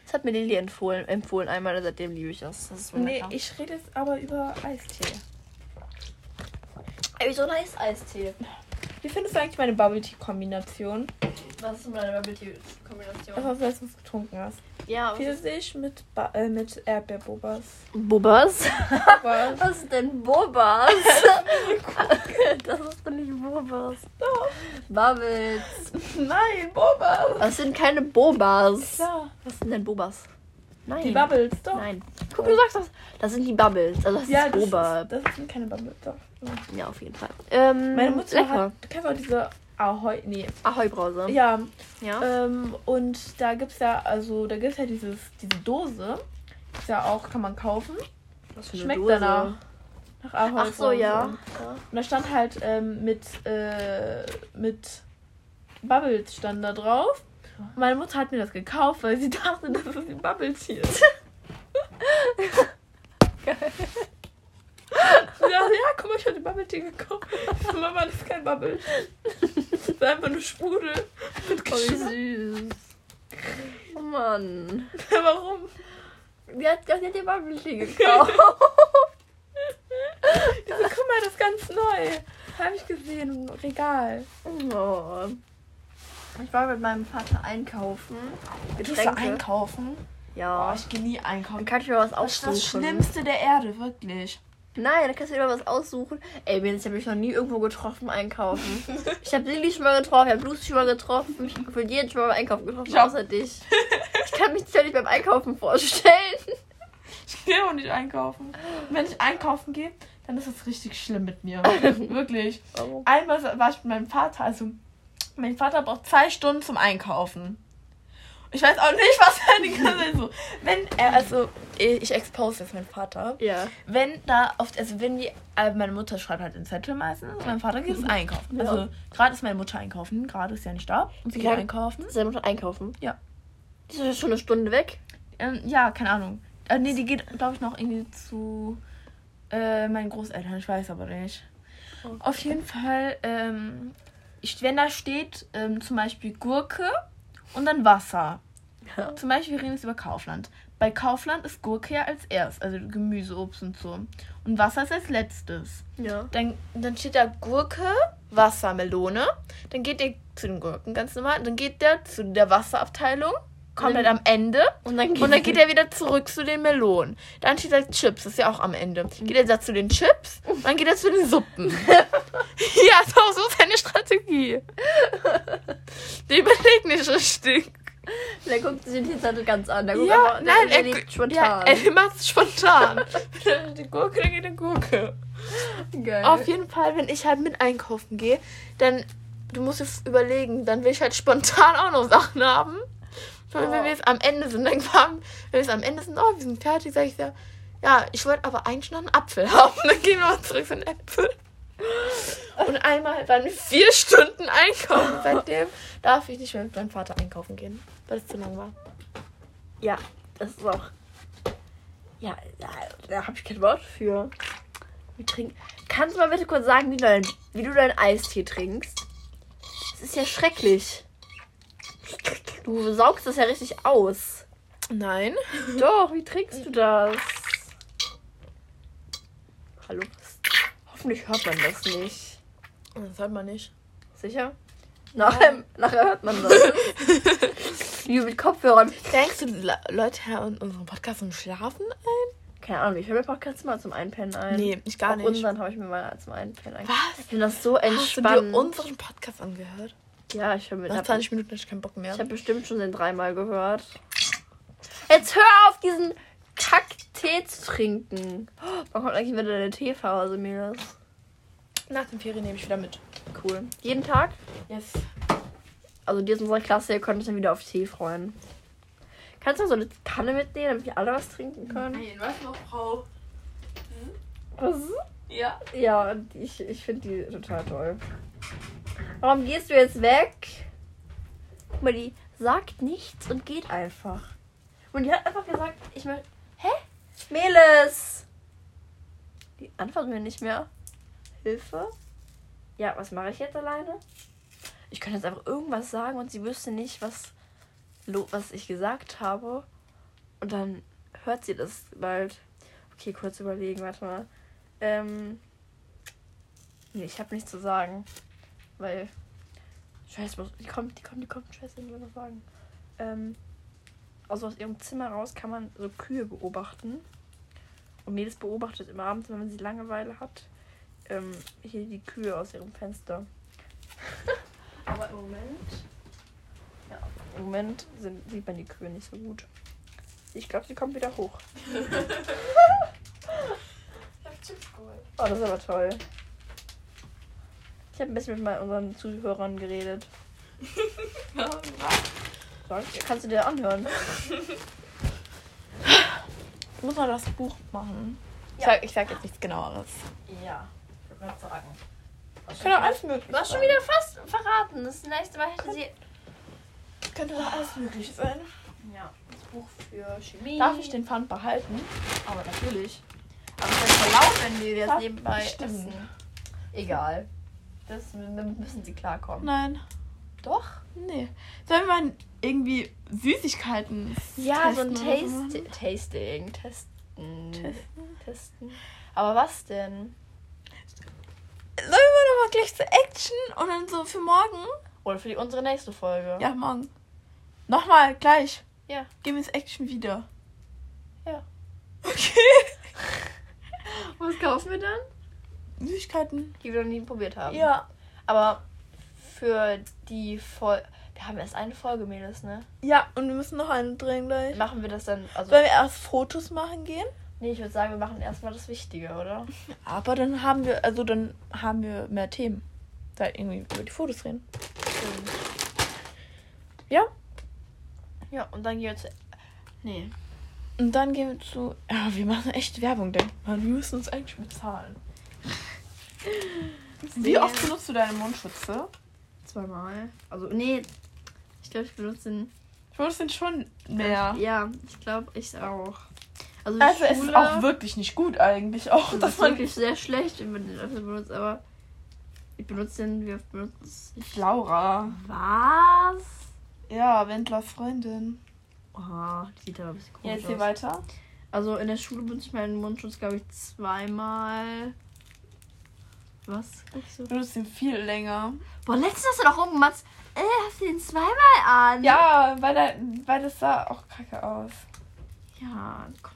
S1: Das hat mir Lili empfohlen, empfohlen einmal und seitdem liebe ich das. Das ist so
S2: Nee,
S1: lecker.
S2: ich rede jetzt aber über Eistee.
S1: Arizona ist Eistee.
S2: Wie findest du eigentlich meine Bubble Tea Kombination?
S1: Was ist meine Bubble Tea Kombination?
S2: Was hast du letztens getrunken hast?
S1: Ja,
S2: Pfirsich mit, ba äh, mit Erdbeerbobas.
S1: Bobas?
S2: Bobas.
S1: Was ist denn Bobas? das ist doch nicht Bobas. Bubbles.
S2: Nein, Bobas.
S1: Das sind keine Bobas.
S2: Ja,
S1: Was sind denn Bobas? Nein.
S2: die Bubbles, doch.
S1: Nein. Guck, du sagst das. Das sind die Bubbles. Also das
S2: Ja,
S1: ist
S2: das,
S1: Boba.
S2: ist, das sind keine Bubbles, doch.
S1: Ja, auf jeden Fall. Ähm,
S2: Meine Mutter
S1: lecker.
S2: hat, du kennst auch diese Ahoi, nee,
S1: Ahoi-Brause.
S2: ja,
S1: Ja.
S2: ähm, und da gibt's ja, also da gibt's ja dieses, diese Dose, ist ja auch, kann man kaufen,
S1: Was für eine
S2: schmeckt
S1: Dose.
S2: danach. nach Ahoi.
S1: Ach so, ja.
S2: Und da stand halt ähm, mit, äh, mit Bubbles stand da drauf. Und meine Mutter hat mir das gekauft, weil sie dachte, dass es die Bubbles hier ist. ja, ja, Guck mal, ich habe die Bubble Tea gekauft. Mama, das ist kein Bubble. Das ist einfach nur Sprudel. Mit
S1: Oh, wie süß. Oh Mann.
S2: Warum?
S1: Die hat gar nicht die Bubble Tea gekauft.
S2: Diese, guck mal, das ist ganz neu. Habe ich gesehen im Regal.
S1: oh. Ich war mit meinem Vater einkaufen. Getränke.
S2: einkaufen?
S1: Ja.
S2: Oh, ich gehe nie
S1: Dann
S2: einkaufen.
S1: kann ich mir was
S2: Das ist das Schlimmste der Erde, wirklich.
S1: Nein, dann kannst du dir mal was aussuchen. Ey, Mädels, ich habe mich noch nie irgendwo getroffen einkaufen. ich habe Lilly schon mal getroffen, ich habe Lucy schon mal getroffen. Ich habe jeden schon mal beim Einkaufen getroffen,
S2: hab-
S1: außer dich. Ich kann mich ja nicht beim Einkaufen vorstellen.
S2: Ich gehe auch nicht einkaufen. Und wenn ich einkaufen gehe, dann ist es richtig schlimm mit mir. Wirklich. Einmal war ich mit meinem Vater, also mein Vater braucht zwei Stunden zum Einkaufen. Ich weiß auch nicht, was er die ganze Zeit so. Wenn er, also, ich expose jetzt meinen Vater.
S1: Ja.
S2: Wenn da oft, also wenn die, äh, meine Mutter schreibt halt den Zettel meistens, mein Vater geht es einkaufen.
S1: Ja.
S2: Also, gerade ist meine Mutter einkaufen, gerade ist ja nicht da. Und sie geht einkaufen.
S1: Seine Mutter einkaufen?
S2: Ja.
S1: Die ist ja schon eine Stunde weg.
S2: Ähm, ja, keine Ahnung. Äh, nee, die geht, glaube ich, noch irgendwie zu äh, meinen Großeltern. Ich weiß aber nicht.
S1: Oh.
S2: Auf jeden Fall, ähm, ich, wenn da steht ähm, zum Beispiel Gurke und dann Wasser.
S1: Ja.
S2: Zum Beispiel, wir reden jetzt über Kaufland. Bei Kaufland ist Gurke ja als erst, also Gemüse, Obst und so. Und Wasser ist als letztes.
S1: Ja.
S2: Dann, dann steht da Gurke, Wasser, Melone. Dann geht der zu den Gurken ganz normal. Dann geht der zu der Wasserabteilung, komplett am Ende.
S1: Und dann
S2: Und dann geht er wieder zurück zu den Melonen. Dann steht da Chips, das ist ja auch am Ende. Geht er da zu den Chips, und dann geht er zu den Suppen. ja, so, so ist seine Strategie. Der überlegt nicht richtig.
S1: Der guckt sich die Zettel ganz an. Der guckt
S2: Ja,
S1: einfach,
S2: nein,
S1: der
S2: er,
S1: liegt
S2: ja,
S1: spontan.
S2: er macht es spontan. Die Gurke, dann geht die Gurke.
S1: Geil.
S2: Auf jeden Fall, wenn ich halt mit einkaufen gehe, dann, du musst dir überlegen, dann will ich halt spontan auch noch Sachen haben. Vor allem, wenn wir jetzt am Ende sind, dann kam, wenn wir jetzt am Ende sind, oh, wir sind fertig, sag ich ja, ja, ich wollte aber eigentlich noch einen Apfel haben. Dann gehen wir mal zurück zu den Äpfel. Und einmal waren wir vier Stunden einkaufen. Seitdem darf ich nicht mehr mit meinem Vater einkaufen gehen, weil es zu lang war.
S1: Ja, das ist auch. Ja, da, da habe ich kein Wort für. Wir trinken. Kannst du mal bitte kurz sagen, wie du, dein, wie du deinen Eistee trinkst? Das ist ja schrecklich. Du saugst das ja richtig aus.
S2: Nein.
S1: Doch, wie trinkst du das? Hallo? Hoffentlich hört man das nicht.
S2: Das hört man nicht.
S1: Sicher? Nachher, nachher hört man das. Wie mit Kopfhörern.
S2: Denkst du, Le Leute hören unseren Podcast zum Schlafen ein?
S1: Keine Ahnung, ich höre mir Podcasts mal zum Einpennen ein.
S2: Nee, ich gar
S1: Auch
S2: nicht.
S1: unseren habe ich mir mal zum Einpennen ein.
S2: Was?
S1: Ich finde das so
S2: Hast du
S1: entspannt.
S2: dir unseren Podcast angehört?
S1: Ja, ich höre mir
S2: Nach
S1: hab,
S2: 20 Minuten hatte ich keinen Bock mehr.
S1: Ich habe bestimmt schon den dreimal gehört. Jetzt hör auf, diesen Kack-Tee zu trinken. Oh, Wann kommt eigentlich wieder deine Teephase, Milas?
S2: Nach den Ferien nehme ich wieder mit.
S1: Cool. Jeden Tag?
S2: Yes.
S1: Also die aus unserer Klasse, ihr könnt euch dann wieder auf Tee freuen. Kannst du so eine Kanne mitnehmen, damit wir alle was trinken können?
S2: Nein, was noch, Frau?
S1: Was?
S2: Ja.
S1: Ja, ich, ich finde die total toll. Warum gehst du jetzt weg? Guck mal, die sagt nichts und geht einfach. Und die hat einfach gesagt, ich will. Hä? Meles! Die antwortet mir nicht mehr. Hilfe? Ja, was mache ich jetzt alleine? Ich könnte jetzt einfach irgendwas sagen und sie wüsste nicht, was, was ich gesagt habe. Und dann hört sie das bald. Okay, kurz überlegen, warte mal. Ähm. Nee, ich habe nichts zu sagen. Weil. Scheiße, was- die kommt, die kommt, die kommt. Scheiße, ich will noch sagen. Ähm. Also aus ihrem Zimmer raus kann man so Kühe beobachten. Und Mädels beobachtet immer abends, wenn man sie Langeweile hat, ähm, hier die Kühe aus ihrem Fenster. Aber im Moment. Ja, im Moment sind, sieht man die Kühe nicht so gut. Ich glaube, sie kommt wieder hoch. Oh, das ist aber toll. Ich habe ein bisschen mit unseren Zuhörern geredet. Sag, kannst du dir anhören?
S2: Ich muss mal das Buch machen. Ich,
S1: Ja.
S2: sag, ich sag jetzt nichts genaueres.
S1: Ja, ich würde mal sagen.
S2: Könnte auch alles möglich
S1: Du hast schon wieder fast verraten. Das nächste Mal hätte sie.
S2: Könnte doch alles möglich sein.
S1: Ja, das Buch für Chemie.
S2: Darf ich den Pfand behalten?
S1: Aber natürlich. Aber es voll laut, wenn wir das nebenbei
S2: stimmt.
S1: essen. Egal. Das müssen sie klarkommen.
S2: Nein.
S1: Doch?
S2: Nee. Sollen wir mal irgendwie Süßigkeiten
S1: Ja, so ein? Taste Tasting. Testen.
S2: Testen?
S1: Testen. Aber was denn?
S2: Sollen wir doch mal gleich zur Action und dann so für morgen?
S1: Oder für die, unsere nächste Folge.
S2: Ja, morgen. Nochmal, gleich.
S1: Ja.
S2: Gehen wir ins Action wieder.
S1: Ja.
S2: Okay.
S1: Was kaufen wir dann?
S2: Süßigkeiten.
S1: Die wir noch nie probiert haben.
S2: Ja.
S1: Aber für die Folge. Wir haben erst eine Folge, Mädels, ne?
S2: Ja, und wir müssen noch einen drehen gleich.
S1: Machen wir das dann. Also,
S2: Sollen wir erst Fotos machen gehen?
S1: nee, ich würde sagen, wir machen erstmal das Wichtige, oder?
S2: Aber dann haben wir, also dann haben wir mehr Themen. Da irgendwie über die Fotos reden. Ja.
S1: Ja, und dann gehen wir zu. Nee.
S2: Und dann gehen wir zu. Ja, wir machen echt Werbung, denn man, wir müssen uns eigentlich bezahlen. Wie oft benutzt du deine Mundschutze?
S1: Zweimal. Also, nee. Ich glaube, ich benutze den.
S2: Ich benutze den schon mehr.
S1: Ja, ich glaube, ich auch. Also,
S2: Also es ist
S1: Schule,
S2: auch wirklich nicht gut eigentlich auch,
S1: Das
S2: dass
S1: ist wirklich sehr schlecht, wenn man den öfter benutzt, aber. Ich benutze den, wie oft benutze ich.
S2: Laura.
S1: Was?
S2: Ja, Wendlers Freundin.
S1: Oh, die sieht aber ein bisschen
S2: Ja,
S1: komisch
S2: jetzt hier
S1: aus.
S2: weiter.
S1: Also in der Schule benutze ich meinen Mundschutz, glaube ich, zweimal. Was? Guckst du?
S2: Den viel länger.
S1: Boah, letztens hast du doch rumgemacht. Äh, hast du den zweimal an?
S2: Ja, weil, der, weil das sah auch kacke aus.
S1: Ja, komm.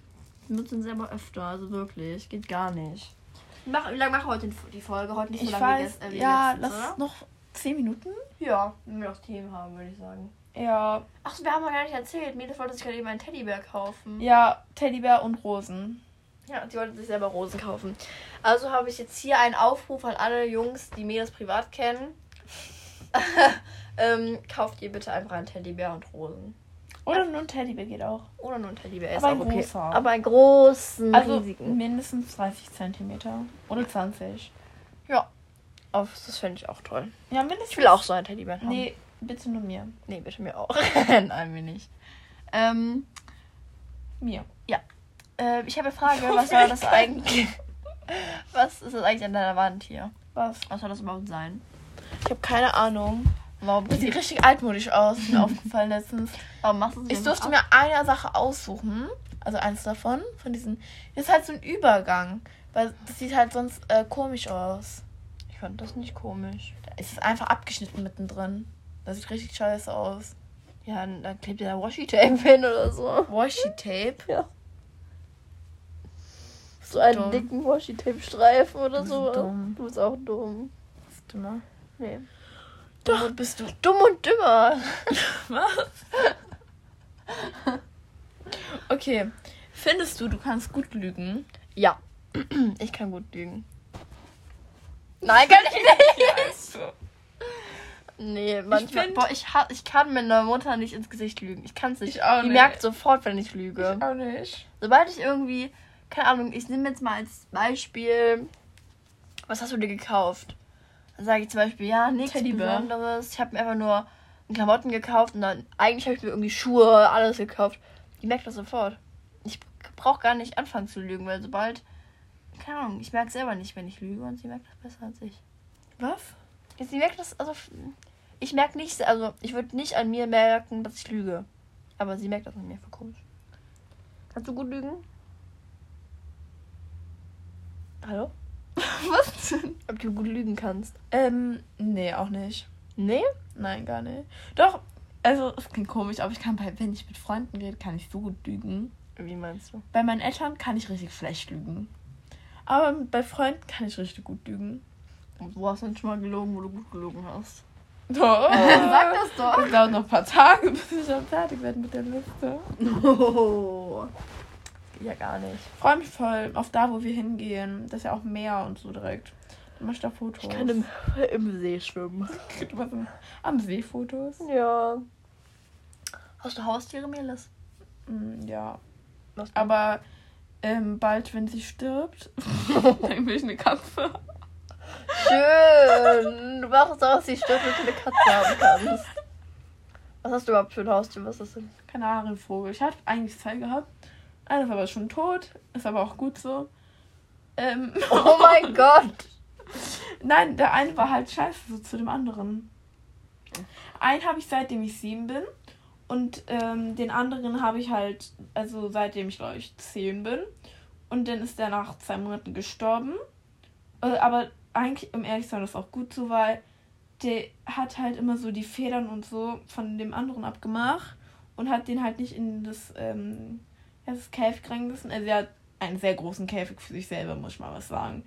S1: Wir benutzen den selber öfter, also wirklich. Geht gar nicht. Mach, wie lange machen wir heute die Folge? Heute nicht so
S2: Ich
S1: lange wie
S2: weiß,
S1: äh, wie
S2: ja,
S1: letztens,
S2: lass
S1: oder?
S2: noch 10 Minuten.
S1: Ja, wenn wir noch Themen haben, würde ich sagen.
S2: Ja,
S1: Ach, wir haben ja gar nicht erzählt. Mädels wollte sich gerade eben einen Teddybär kaufen.
S2: ja, Teddybär und Rosen.
S1: Ja, sie wollte sich selber Rosen kaufen. Also habe ich jetzt hier einen Aufruf an alle Jungs, die Mädels privat kennen. ähm, kauft ihr bitte einfach einen Teddybär und Rosen.
S2: Oder nur ein Teddybär geht auch.
S1: Oder nur ein Teddybär. Ist
S2: Aber ein
S1: auch okay.
S2: großer.
S1: Aber einen großen,
S2: Also
S1: riesigen.
S2: mindestens 30 Zentimeter. Oder 20.
S1: Ja. Auf, das fände ich auch toll.
S2: Ja, mindestens.
S1: Ich will auch so einen Teddybär haben.
S2: Nee, bitte nur mir.
S1: Nee, bitte mir auch. Nein, mir nicht. Ähm,
S2: Mir.
S1: Äh, ich habe eine Frage. Was soll das eigentlich? Was ist das eigentlich an deiner Wand hier?
S2: Was?
S1: Was soll das überhaupt sein?
S2: Ich habe keine Ahnung.
S1: Warum,
S2: Das sieht richtig altmodisch aus, ist mir aufgefallen letztens.
S1: warum machst du es
S2: Ich durfte mir eine Sache aussuchen. Also eins davon. Von diesen. Das ist halt so ein Übergang. Weil das sieht halt sonst äh, komisch aus.
S1: Ich fand das nicht komisch.
S2: Es ist einfach abgeschnitten mittendrin. Das sieht richtig scheiße aus.
S1: Ja, dann klebt ihr da Washi-Tape hin oder so.
S2: Washi-Tape.
S1: Ja. So einen
S2: Dumm.
S1: dicken Washi-Tape-Streifen oder
S2: Du
S1: so.
S2: dumm.
S1: Du bist auch dumm.
S2: Bist du mal?
S1: Nee.
S2: Doch, bist du.
S1: Dumm und dümmer.
S2: Was? okay. Findest du, du kannst gut lügen?
S1: Ja. Ich kann gut lügen. Nein, kann ich nicht. Nee, manchmal.
S2: find-
S1: boah, ich, ich kann meiner Mutter nicht ins Gesicht lügen. Ich kann es nicht.
S2: Ich auch
S1: Die
S2: nicht.
S1: merkt sofort, wenn ich lüge.
S2: auch nicht.
S1: Sobald ich irgendwie, keine Ahnung, ich nehme jetzt mal als Beispiel, was hast du dir gekauft? Dann sage ich zum Beispiel, ja, nichts
S2: Teddybär.
S1: Besonderes. Ich habe mir einfach nur Klamotten gekauft und dann eigentlich habe ich mir irgendwie Schuhe, alles gekauft. Die merkt das sofort. Ich brauche gar nicht anfangen zu lügen, weil sobald, keine Ahnung, ich merke selber nicht, wenn ich lüge und sie merkt das besser als ich.
S2: Was?
S1: Sie merkt das, also ich merke nicht, also ich würde nicht an mir merken, dass ich lüge. Aber sie merkt das an mir für komisch. Kannst du gut lügen? Hallo?
S2: Was denn?
S1: Ob du gut lügen kannst?
S2: Ähm, nee, auch nicht.
S1: Nee?
S2: Nein, gar nicht. Doch, also, es klingt komisch, aber ich kann bei, wenn ich mit Freunden rede, kann ich so gut lügen.
S1: Wie meinst du?
S2: Bei meinen Eltern kann ich richtig schlecht lügen. Aber bei Freunden kann ich richtig gut lügen.
S1: Wo hast du denn schon mal gelogen, wo du gut gelogen hast?
S2: Doch.
S1: Sag das doch.
S2: Es dauert noch ein paar Tage, bis ich dann fertig werde mit der Liste.
S1: Oh. Ja, gar nicht.
S2: Ich freue mich voll auf da, wo wir hingehen. Das ist ja auch Meer und so direkt. Dann mach ich da Fotos.
S1: Ich kann im, im See schwimmen.
S2: Du machst am- See Fotos.
S1: Ja. Hast du Haustiere, Melis?
S2: Mm, ja. Aber ähm, bald, wenn sie stirbt, dann will ich eine Katze.
S1: Schön. Du machst auch, dass die stirbt, damit du eine Katze haben kannst. Was hast du überhaupt für ein Haustier? Was ist das denn?
S2: Keine Ahnung, Vogel. Ich hatte eigentlich zwei gehabt. Einer war aber schon tot. Ist aber auch gut so. Ähm,
S1: Oh mein Gott.
S2: Nein, der eine war halt scheiße so zu dem anderen. Einen habe ich seitdem ich sieben bin. Und ähm, den anderen habe ich halt, also seitdem ich glaube ich zehn bin. Und dann ist der nach zwei Monaten gestorben. Äh, aber eigentlich, um ehrlich zu sein, ist auch gut so, weil der hat halt immer so die Federn und so von dem anderen abgemacht und hat den halt nicht in das, ähm, ja, das Käfig reingelassen. Also er hat einen sehr großen Käfig für sich selber, muss ich mal was sagen.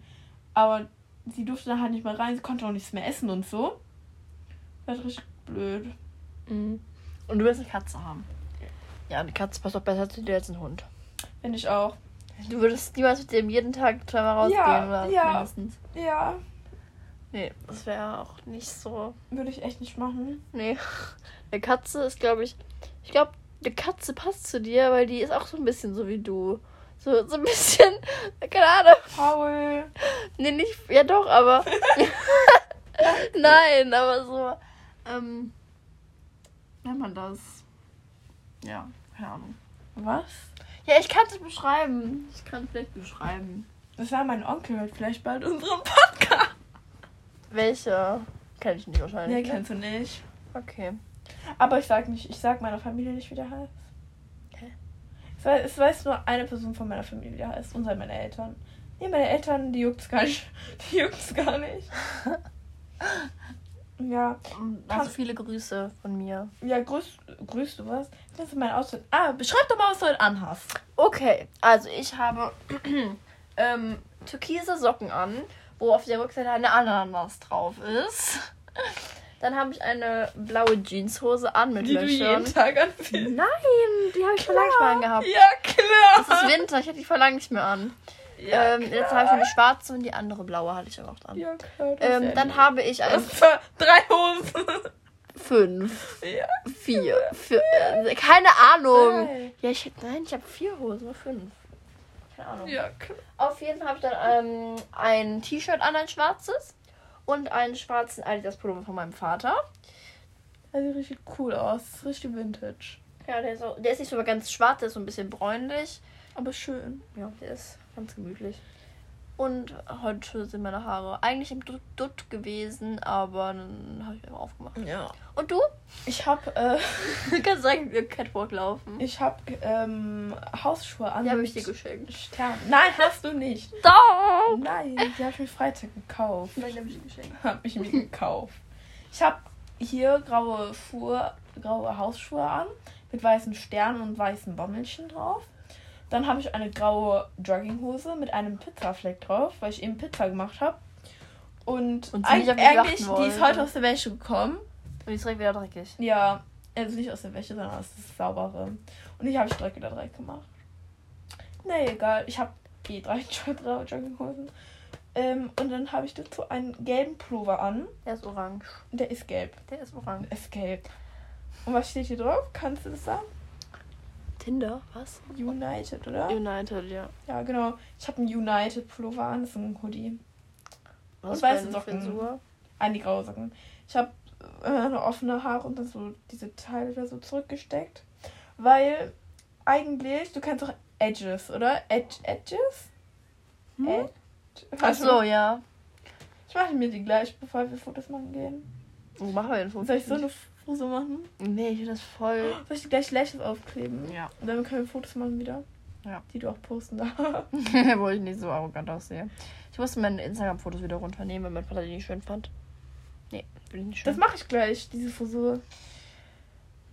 S2: Aber sie durfte da halt nicht mehr rein, sie konnte auch nichts mehr essen und so. Das war richtig blöd.
S1: Mhm. Und du willst eine Katze haben. Ja, eine Katze passt doch besser zu dir als ein Hund.
S2: Finde ich auch.
S1: Du würdest niemals mit dem jeden Tag zweimal rausgehen,
S2: Ja,
S1: oder
S2: ja.
S1: mindestens.
S2: Ja,
S1: Nee, das wäre auch nicht so.
S2: würde ich echt nicht machen.
S1: Nee. Eine Katze ist, glaube ich. Ich glaube, eine Katze passt zu dir, weil die ist auch so ein bisschen so wie du. So, so ein bisschen. Keine Ahnung.
S2: Paul.
S1: Nee, nicht. Ja, doch, aber. Nein, aber so. Ähm. Nennt man das? Ja, keine Ahnung.
S2: Was?
S1: Ja, ich kann es beschreiben. Ich kann es vielleicht beschreiben.
S2: Das war mein Onkel, hört vielleicht bald unseren Podcast.
S1: Welche? Kenn ich nicht wahrscheinlich.
S2: Nee,
S1: ne?
S2: kennst du nicht.
S1: Okay.
S2: Aber ich sag nicht, ich sag meiner Familie nicht, wie der heißt.
S1: Hä?
S2: Es weiß, es weiß nur eine Person von meiner Familie, wie der heißt. Und seien meine Eltern. Nee, meine Eltern, die juckt's gar nicht. Die juckt's gar nicht. ja.
S1: Also viele Grüße von mir.
S2: Ja, grüß, grüßt du was? Das ist mein Outfit. Ah, beschreib doch mal, was du heute anhast.
S1: Okay, also ich habe ähm, türkise Socken an, wo auf der Rückseite eine Ananas drauf ist. Dann habe ich eine blaue Jeanshose an mit
S2: Die du
S1: Löchern.
S2: jeden Tag anziehst.
S1: Nein, die habe ich vor lang nicht mehr angehabt.
S2: Ja, klar.
S1: Es ist Winter, ich hatte die vor lang nicht mehr an.
S2: Ja,
S1: ähm, jetzt habe ich eine schwarze und die andere blaue hatte ich auch noch an.
S2: Ja, klar.
S1: ähm, dann habe ich ein
S2: Das war drei Hosen.
S1: fünf,
S2: ja.
S1: vier, vier äh, keine Ahnung.
S2: Drei.
S1: Ja, ich nein, ich habe vier Hosen, nur fünf. Keine Ahnung.
S2: Ja, klar.
S1: Auf jeden Fall habe ich dann ähm, ein T-Shirt an, ein schwarzes. Und einen schwarzen Adidas Pullover von meinem Vater.
S2: Das sieht richtig cool aus. Richtig vintage.
S1: Ja, der ist, auch, der ist nicht so ganz schwarz, der ist so ein bisschen bräunlich.
S2: Aber schön.
S1: Ja, der ist ganz gemütlich. Und heute sind meine Haare eigentlich im Dutt, gewesen, aber dann habe ich mir aufgemacht.
S2: Ja.
S1: Und du?
S2: Ich habe äh,
S1: Du kannst direkt im Catwalk laufen.
S2: ich hab, ähm, Hausschuhe an.
S1: Die habe ich dir geschenkt.
S2: Stern. Nein, hast du nicht.
S1: Doch!
S2: Nein, die habe ich mir Freitag gekauft.
S1: Nein, die habe ich dir geschenkt.
S2: Habe ich mir gekauft. Ich habe hier graue Schuhe, graue Hausschuhe an mit weißen Sternen und weißen Bommelchen drauf. Dann habe ich eine graue Jogginghose mit einem Pizzafleck drauf, weil ich eben Pizza gemacht habe. Und,
S1: Und
S2: eigentlich,
S1: achten
S2: die ist heute aus der Wäsche gekommen.
S1: Und die ist direkt wieder dreckig.
S2: Ja, also nicht aus der Wäsche, sondern aus das saubere. Und ich habe da direkt gemacht. Nee, egal. Ich habe eh drei drei Jogginghosen. Ähm, und dann habe ich dazu einen gelben Pullover an.
S1: Der ist orange.
S2: Der ist gelb.
S1: Der ist orange.
S2: Der ist gelb. Und was steht hier drauf? Kannst du das sagen?
S1: Tinder? Was?
S2: United, oder?
S1: United, ja.
S2: Ja, genau. Ich habe einen United Pullover an. Das ist ein Hoodie.
S1: Was
S2: Und weiße
S1: eine
S2: Socken.
S1: Frisur?
S2: An die graue Socken. Ich habe äh, eine offene Haare und dann so diese Teile da so zurückgesteckt. Weil eigentlich, du kennst doch Edges, oder? Edge, Edges?
S1: Hm?
S2: Edge?
S1: Ach so, ja.
S2: Ich mache mir die gleich, bevor wir Fotos machen gehen.
S1: Wo machen wir den Foto?
S2: Soll ich so eine Frisur machen?
S1: Nee, ich finde das voll.
S2: Soll ich die gleich Lashes aufkleben?
S1: Ja.
S2: Und dann können wir Fotos machen wieder.
S1: Ja.
S2: Die du auch posten darfst.
S1: Wo ich nicht so arrogant aussehe. Ich musste meine Instagram-Fotos wieder runternehmen, weil mein Vater die nicht schön fand. Nee, bin ich nicht schön.
S2: Das mache ich gleich, diese Frisur.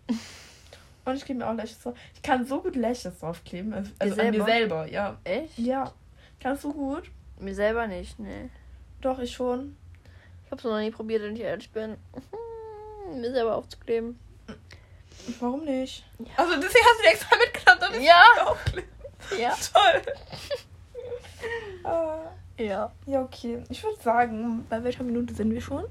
S2: Und ich gebe mir auch Lashes drauf. Ich kann so gut Lashes draufkleben. Also, also an mir
S1: selber?
S2: ja.
S1: Echt?
S2: Ja. Kannst du gut?
S1: Mir selber nicht, nee.
S2: Doch, ich schon.
S1: Ich hab's noch nie probiert, wenn ich ehrlich bin. Mir selber aufzukleben.
S2: Warum nicht?
S1: Ja.
S2: Also deswegen hast du die extra mitgenommen, damit
S1: Ja.
S2: ich die aufklebe.
S1: Ja.
S2: Toll. äh,
S1: Ja.
S2: ja, okay. Ich würde sagen, bei welcher Minute sind wir schon?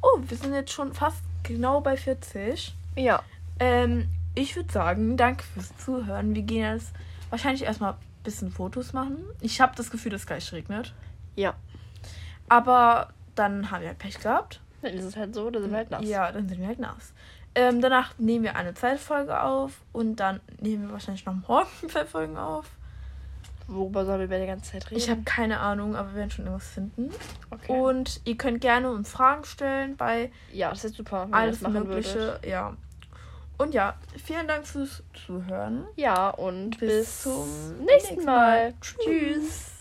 S2: Oh, wir sind jetzt schon fast genau bei 40.
S1: Ja.
S2: Ähm, ich würde sagen, danke fürs Zuhören. Wir gehen jetzt wahrscheinlich erstmal ein bisschen Fotos machen. Ich habe das Gefühl, dass es gleich regnet.
S1: Ja.
S2: Aber dann haben wir halt Pech gehabt.
S1: Dann ist es halt so, dann sind wir halt nass.
S2: Ja, dann sind wir halt nass. Ähm, danach nehmen wir eine zweite Folge auf und dann nehmen wir wahrscheinlich noch morgen zwei Folgen auf.
S1: worüber sollen wir die ganze Zeit reden?
S2: Ich habe keine Ahnung, aber wir werden schon irgendwas finden.
S1: Okay.
S2: Und ihr könnt gerne uns Fragen stellen bei
S1: ja, das ist super, wenn
S2: alles
S1: das machen
S2: Mögliche.
S1: würdet.
S2: Ja. Und ja, vielen Dank fürs Zuhören.
S1: Ja, und bis,
S2: Bis zum nächsten
S1: Mal.
S2: Mal.
S1: Tschüss.